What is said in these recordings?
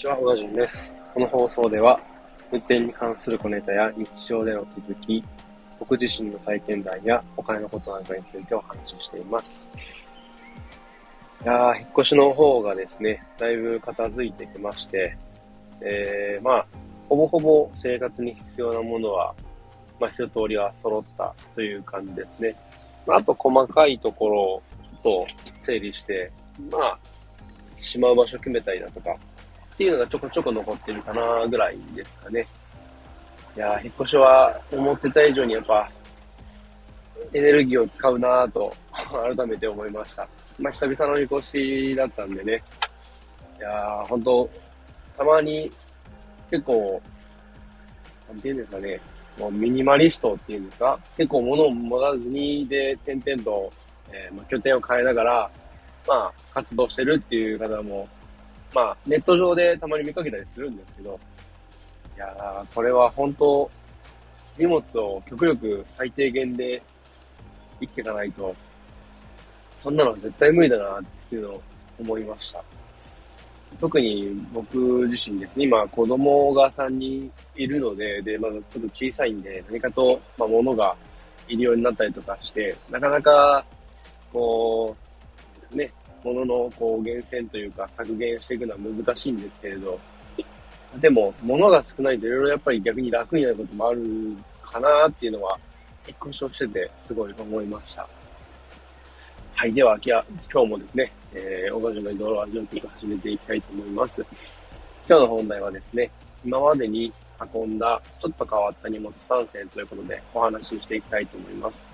ちは、小田淳です。この放送では、運転に関する小ネタや日常での気づき、僕自身の体験談やお金のことなどについてお話ししています。いやー、引っ越しの方がですね、だいぶ片付いてきまして、えー、まあ、ほぼほぼ生活に必要なものは、まあ、一通りは揃ったという感じですね。まあ、あと細かいところをちょっと整理して、まあ、しまう場所決めたりだとか、っていうのがちょこちょこ残ってるかなぐらいですかね。いや引っ越しは思ってた以上にやっぱ、エネルギーを使うなぁと 改めて思いました。まあ久々の引っ越しだったんでね。いやー、ほんと、たまに結構、なんて言うんですかね、もうミニマリストっていうんですか結構物を持たずに、で、点々と、えー、まあ、拠点を変えながら、まあ、活動してるっていう方もまあ、ネット上でたまに見かけたりするんですけど、いやー、これは本当、荷物を極力最低限で生きていかないと、そんなの絶対無理だなっていうのを思いました。特に僕自身ですね、今子供が3人いるので、で、まだちょっと小さいんで、何かと、まあ、物がいるようになったりとかして、なかなか、こう、ね、もののこう厳選というか削減していくのは難しいんですけれど、でも、物が少ないといろいろやっぱり逆に楽になることもあるかなっていうのは、引っ越しをしててすごい思いました。はい。では、今日もですね、えー、オガジュの道路味をちょっと始めていきたいと思います。今日の本題はですね、今までに運んだちょっと変わった荷物参戦ということでお話ししていきたいと思います。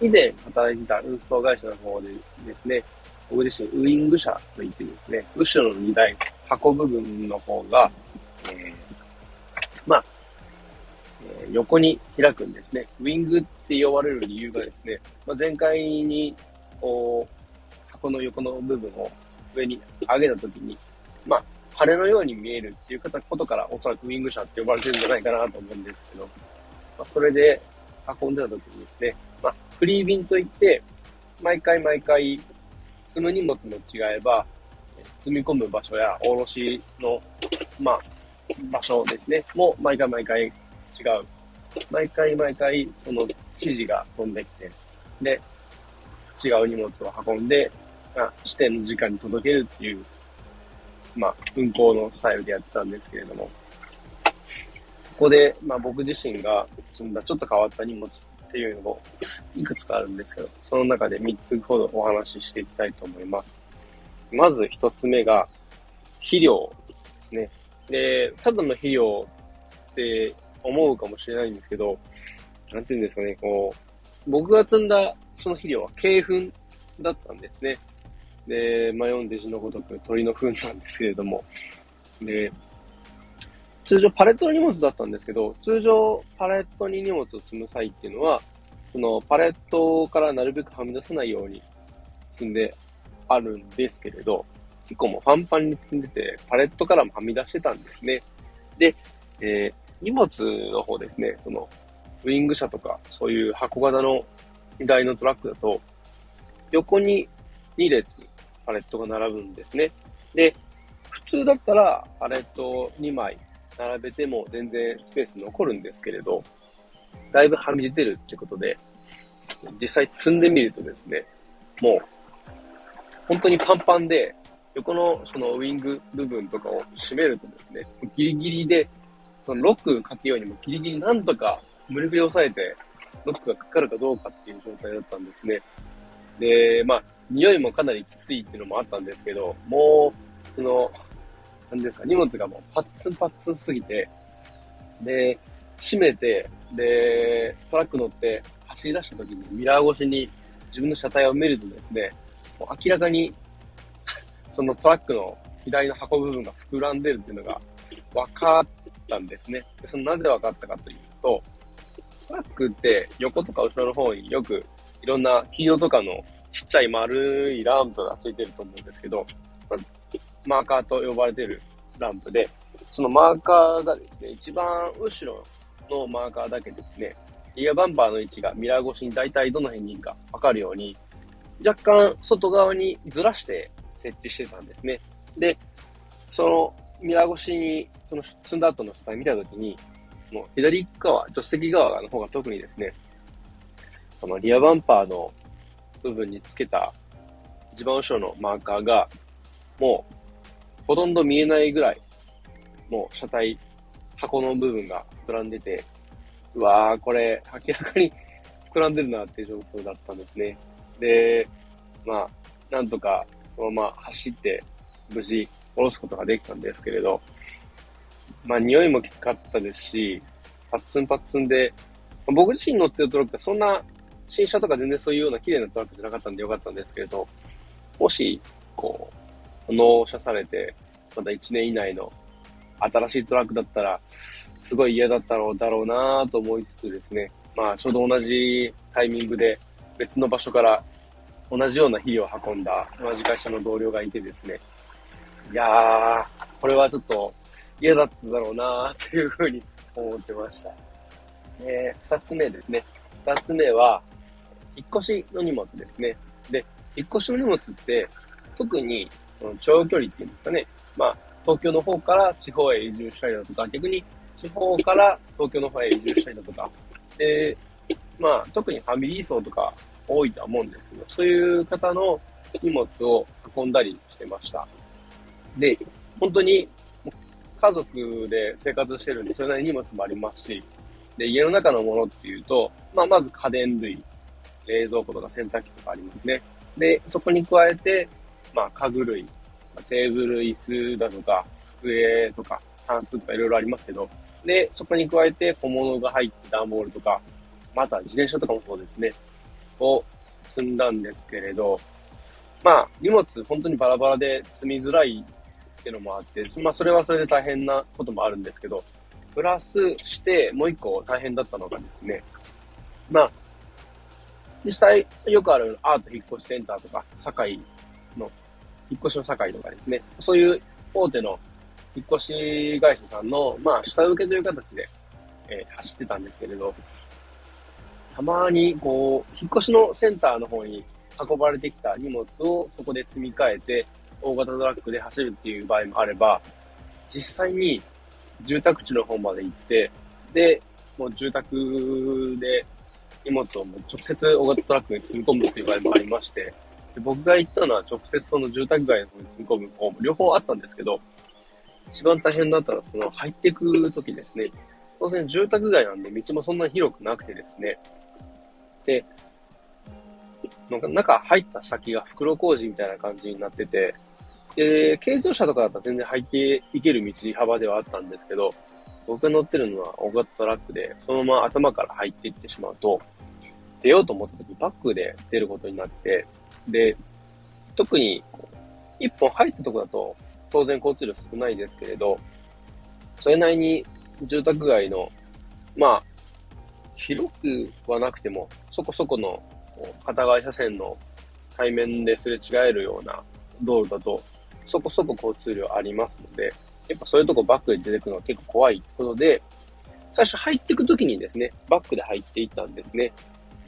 以前働いてた運送会社の方でですね、僕自身ウイング車といってですね、後ろの荷台、箱部分の方が、えー、まあ、えー、横に開くんですね。ウィングって呼ばれる理由がですね、まあ、前回に、こう、箱の横の部分を上に上げたときに、まあ、羽のように見えるっていうことから、おそらくウィング車って呼ばれてるんじゃないかなと思うんですけど、まあ、それで運んでたときにですね、まあ、フリー便といって、毎回毎回積む荷物も違えば、積み込む場所やおろしの、まあ、場所ですね、も毎回毎回違う。毎回毎回、その指示が飛んできて、で、違う荷物を運んで、まあ、指定の時間に届けるっていう、まあ、運行のスタイルでやってたんですけれども、ここで、まあ僕自身が積んだちょっと変わった荷物っっていうのも いくつかあるんですけど、その中で3つほどお話ししていきたいと思います。まず1つ目が、肥料ですね。で、ただの肥料って思うかもしれないんですけど、なんていうんですかね、こう、僕が積んだその肥料は鶏粉だったんですね。で、まあ、読んで字のごとく鳥の糞なんですけれども、で、通常パレットの荷物だったんですけど、通常パレットに荷物を積む際っていうのは、そのパレットからなるべくはみ出さないように積んであるんですけれど、結構もうパンパンに積んでて、パレットからもはみ出してたんですね。で、えー、荷物の方ですね、その、ウィング車とか、そういう箱型の荷台のトラックだと、横に2列パレットが並ぶんですね。で、普通だったらパレット2枚並べても全然スペース残るんですけれど、だいぶはみ出てるってことで、実際積んでみるとですね、もう、本当にパンパンで、横のそのウィング部分とかを締めるとですね、ギリギリで、そのロックかけようにもギリギリなんとか無理くり押さえて、ロックがかかるかどうかっていう状態だったんですね。で、まあ、匂いもかなりきついっていうのもあったんですけど、もう、その、なんですか、荷物がもうパッツンパッツンすぎて、で、閉めて、で、トラック乗って走り出した時にミラー越しに自分の車体を見るとですね、もう明らかに そのトラックの左の箱部分が膨らんでるっていうのが分かったんですね。でそのなぜ分かったかというと、トラックって横とか後ろの方によくいろんな黄色とかのちっちゃい丸いランプがついてると思うんですけど、マーカーと呼ばれているランプで、そのマーカーがですね、一番後ろのマーカーだけですね、リアバンパーの位置がミラー越しに大体どの辺にいるかわかるように、若干外側にずらして設置してたんですね。で、そのミラー越しに、その積んだ後の車体見たときに、もう左側、助手席側の方が特にですね、このリアバンパーの部分につけた一番後ろのマーカーが、もうほとんど見えないぐらい、もう車体、箱の部分が膨らんでて、うわー、これ明らかに膨らんでるなっていう状況だったんですね。で、まあ、なんとかそのまま走って無事下ろすことができたんですけれど、まあ匂いもきつかったですし、パッツンパッツンでま、僕自身乗ってるトラックはそんな新車とか全然そういうような綺麗なトラックじゃなかったんでよかったんですけれど、もし、こう、納車されて、また1年以内の新しいトラックだったら、すごい嫌だったろうだろうなと思いつつですね、まあちょうど同じタイミングで別の場所から同じような肥料を運んだ同じ会社の同僚がいてですね、いやー、これはちょっと嫌だっただろうなっていうふうに思ってました。えー、二つ目ですね。二つ目は、引っ越しの荷物ですね。で、引っ越しの荷物って、特に長距離っていうんですかね。まあ、東京の方から地方へ移住したりだとか、逆に地方から東京の方へ移住したりだとか、で、まあ、特にファミリー層とか多いとは思うんですけど、そういう方の荷物を運んだりしてました。で、本当に家族で生活してるんで、それなりに荷物もありますし、で、家の中のものっていうと、まあ、まず家電類、冷蔵庫とか洗濯機とかありますね。で、そこに加えて、まあ、家具類、テーブル、椅子だとか、机とか、タンスとかいろいろありますけど、で、そこに加えて小物が入って段ボールとか、また自転車とかもそうですね、を積んだんですけれど、まあ、荷物本当にバラバラで積みづらいっていうのもあって、まあ、それはそれで大変なこともあるんですけど、プラスしてもう一個大変だったのがですね、まあ、実際よくあるアート引っ越しセンターとか、堺の、引っ越しの堺とかですね、そういう大手の引っ越し会社さんの、まあ、下請けという形で、えー、走ってたんですけれど、たまに、こう、引っ越しのセンターの方に運ばれてきた荷物をそこで積み替えて、大型トラックで走るっていう場合もあれば、実際に住宅地の方まで行って、で、もう住宅で荷物をもう直接大型トラックに積み込むっていう場合もありまして、で僕が行ったのは直接その住宅街の方に積み込む方も両方あったんですけど、一番大変だったのはその入っていく時ですね。当然住宅街なんで道もそんなに広くなくてですね。で、なんか中入った先が袋小路みたいな感じになってて、で、軽自動車とかだったら全然入っていける道幅ではあったんですけど、僕が乗ってるのは大型トラックで、そのまま頭から入っていってしまうと、出ようと思った時バックで出ることになって、で、特に一本入ったとこだと当然交通量少ないですけれど、それなりに住宅街の、まあ、広くはなくても、そこそこの片側車線の対面ですれ違えるような道路だと、そこそこ交通量ありますので、やっぱそういうとこバックで出てくるのは結構怖いことで、最初入ってくときにですね、バックで入っていったんですね。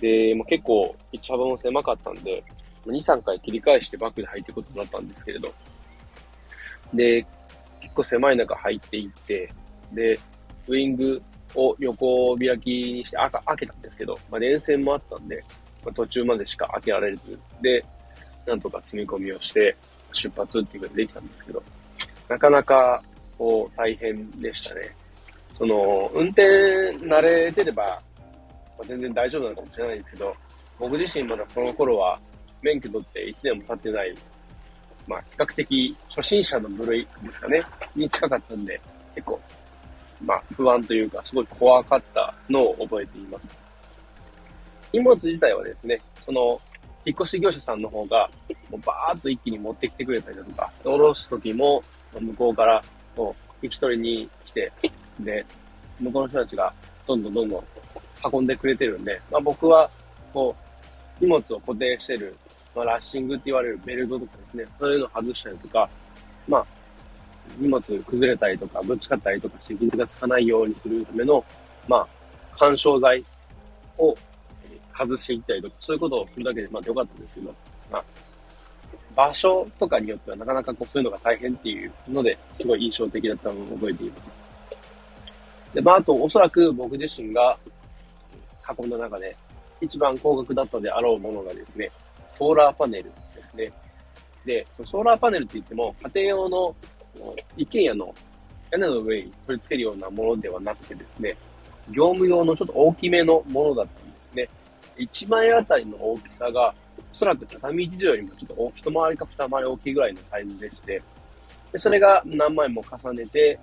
で、もう結構道幅も狭かったんで、2、3回切り返してバックで入っていくことになったんですけれど、で、結構狭い中入っていって、で、ウイングを横開きにして開けたんですけど、まあ、電線もあったんで、まあ、途中までしか開けられず、で、なんとか積み込みをして出発っていうことができたんですけど、なかなか、こう、大変でしたね。その、運転慣れてれば、まあ、全然大丈夫なのかもしれないんですけど、僕自身まだその頃は、免許取って1年も経ってないまあ、比較的初心者の部類ですかね、に近かったんで、結構、まあ、不安というか、すごい怖かったのを覚えています。荷物自体はですね、その、引っ越し業者さんの方が、もうバーっと一気に持ってきてくれたりだとか、下ろす時も、向こうから、こう、引き取りに来て、で、向こうの人たちが、どんどんどんどん運んでくれてるんで、まあ僕は、こう、荷物を固定してるまあ、ラッシングって言われるベルトとかですね、そういうのを外したりとか、まあ、荷物崩れたりとか、ぶつかったりとかして傷がつかないようにするための、まあ、干渉剤を外していったりとか、そういうことをするだけで、まあ、よかったんですけど、まあ、場所とかによってはなかなかこうそういうのが大変っていうので、すごい印象的だったのを覚えています。で、まあ、あと、おそらく僕自身が運んだ中で一番高額だったであろうものがですね、ソーラーパネルですね。で、ソーラーパネルって言っても、家庭用の一軒家の屋根の上に取り付けるようなものではなくてですね、業務用のちょっと大きめのものだったんですね。1万円あたりの大きさが、おそらく畳1畳よりもちょっと一回りか二回り大きいぐらいのサイズでして、でそれが何枚も重ねて、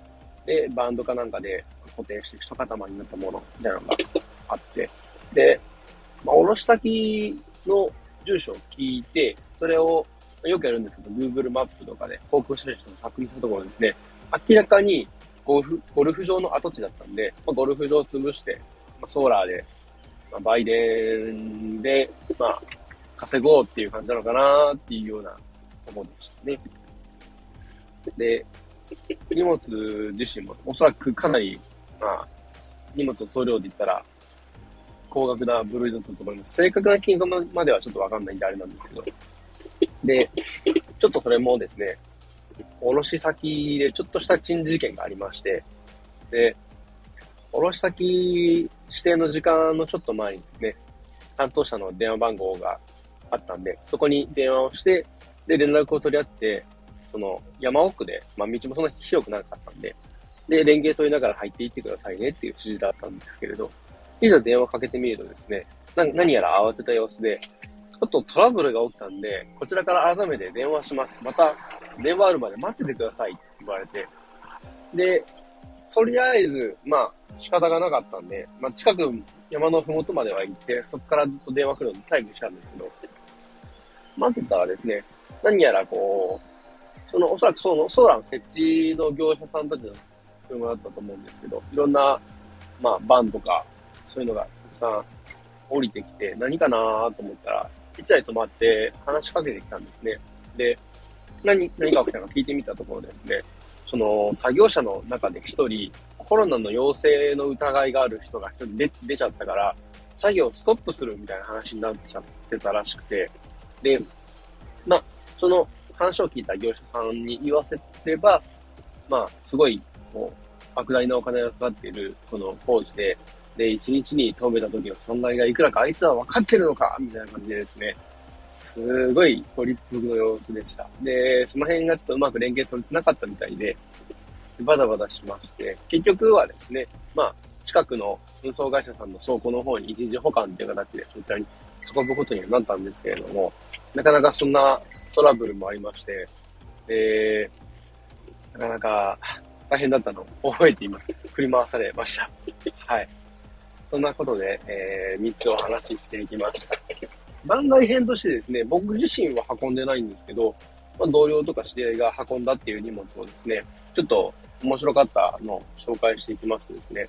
で、バンドかなんかで固定して一塊になったものみたいなのがあって、で、まあ、卸先の住所を聞いて、それをよくやるんですけど、Google マップとかで航空写真を確認したところですね、明らかにゴルフゴルフ場の跡地だったんで、まあ、ゴルフ場を潰して、まあ、ソーラーで、まあ、売電で、まあ、稼ごうっていう感じなのかなっていうようなところでしたね。で、荷物自身もおそらくかなり、まあ、荷物の総量で言ったら、高額な部類だったと思います。正確な金額まではちょっとわかんないんであれなんですけど。で、ちょっとそれもですね、卸先でちょっとした珍事件がありまして、で、卸先指定の時間のちょっと前にですね、担当者の電話番号があったんで、そこに電話をして、で、連絡を取り合って、その山奥で、まあ道もそんなに広くなかったんで、で、連携取りながら入っていってくださいねっていう指示だったんですけれど、いざ電話かけてみるとですね、何やら慌てた様子で、ちょっとトラブルが起きたんで、こちらから改めて電話します。また、電話あるまで待っててくださいって言われて、で、とりあえず、まあ、仕方がなかったんで、まあ、近く山のふもとまでは行って、そこからずっと電話来るのに待機したんですけど、待ってたらですね、何やらこう、その、おそらくその、ソーラーの設置の業者さんたちの車だったと思うんですけど、いろんな、まあ、バンとか、そういうのがたくさん降りてきて、何かなと思ったら、一台止まって話しかけてきたんですね。で、何、何が起きたか聞いてみたところですね、その作業者の中で一人、コロナの陽性の疑いがある人が一人出出ちゃったから、作業をストップするみたいな話になっちゃってたらしくて、で、まあ、その話を聞いた業者さんに言わせれば、まあ、すごい、こう、莫大なお金がかかっている、この工事で、で、一日に止めた時の損害がいくらかあいつは分かってるのかみたいな感じでですね、すごいトリップの様子でした。で、その辺がちょっとうまく連携取れてなかったみたいで、バタバタしまして、結局はですね、まあ、近くの運送会社さんの倉庫の方に一時保管っていう形でそちらに運ぶことにはなったんですけれども、なかなかそんなトラブルもありまして、で、なかなか大変だったのを覚えています。振り回されました。はい。そんなことで、えー、3つお話ししていきました。番外編としてですね、僕自身は運んでないんですけど、まあ、同僚とか知り合いが運んだっていう荷物をですね、ちょっと面白かったのを紹介していきますとですね、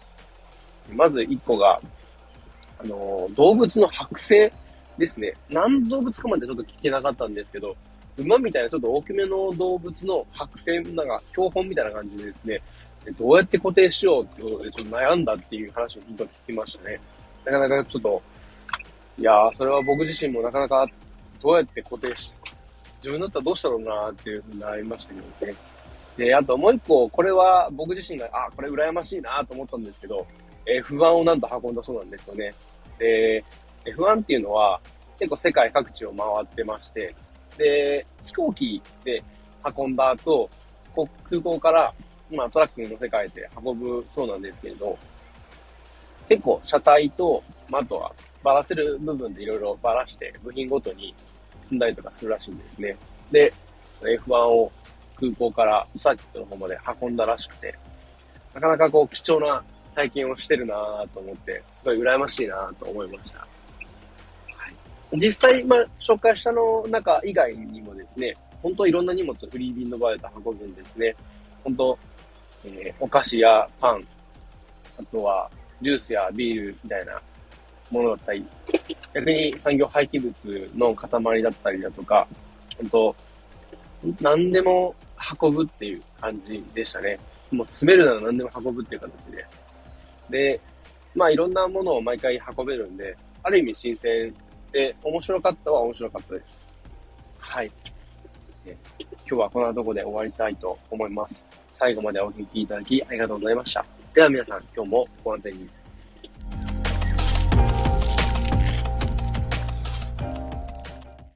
まず1個が、あのー、動物の剥製ですね。何動物かまでちょっと聞けなかったんですけど、馬みたいなちょっと大きめの動物の剥製、なんか標本みたいな感じでですね、どうやって固定しようってことでちょっと悩んだっていう話をずっと聞きましたね。なかなかちょっと、いやー、それは僕自身もなかなかどうやって固定し、自分だったらどうしたろうなーっていうふうになりましたけどね。で、あともう一個、これは僕自身が、あ、これ羨ましいなと思ったんですけど、F1 をなんと運んだそうなんですよね。で、F1 っていうのは結構世界各地を回ってまして、で、飛行機で運んだ後、空港から、まあ、トラックに乗せ替えて運ぶそうなんですけれど、結構車体と、まあ、あとはばらせる部分でいろいろばらして部品ごとに積んだりとかするらしいんですね。で、F1 を空港からサーキットの方まで運んだらしくて、なかなかこう貴重な体験をしてるなぁと思って、すごい羨ましいなぁと思いました。実際、まあ、紹介したの中以外にもですね、本当いろんな荷物フリー便の場合で運ぶんですね。本当、えー、お菓子やパン、あとはジュースやビールみたいなものだったり、逆に産業廃棄物の塊だったりだとか、本当何でも運ぶっていう感じでしたね。もう詰めるなら何でも運ぶっていう形で。で、まあいろんなものを毎回運べるんで、ある意味新鮮で面白かったは面白かったです。はい。今日はこんなとこで終わりたいと思います。最後までお聴きいただきありがとうございました。では皆さん、今日もご安全に。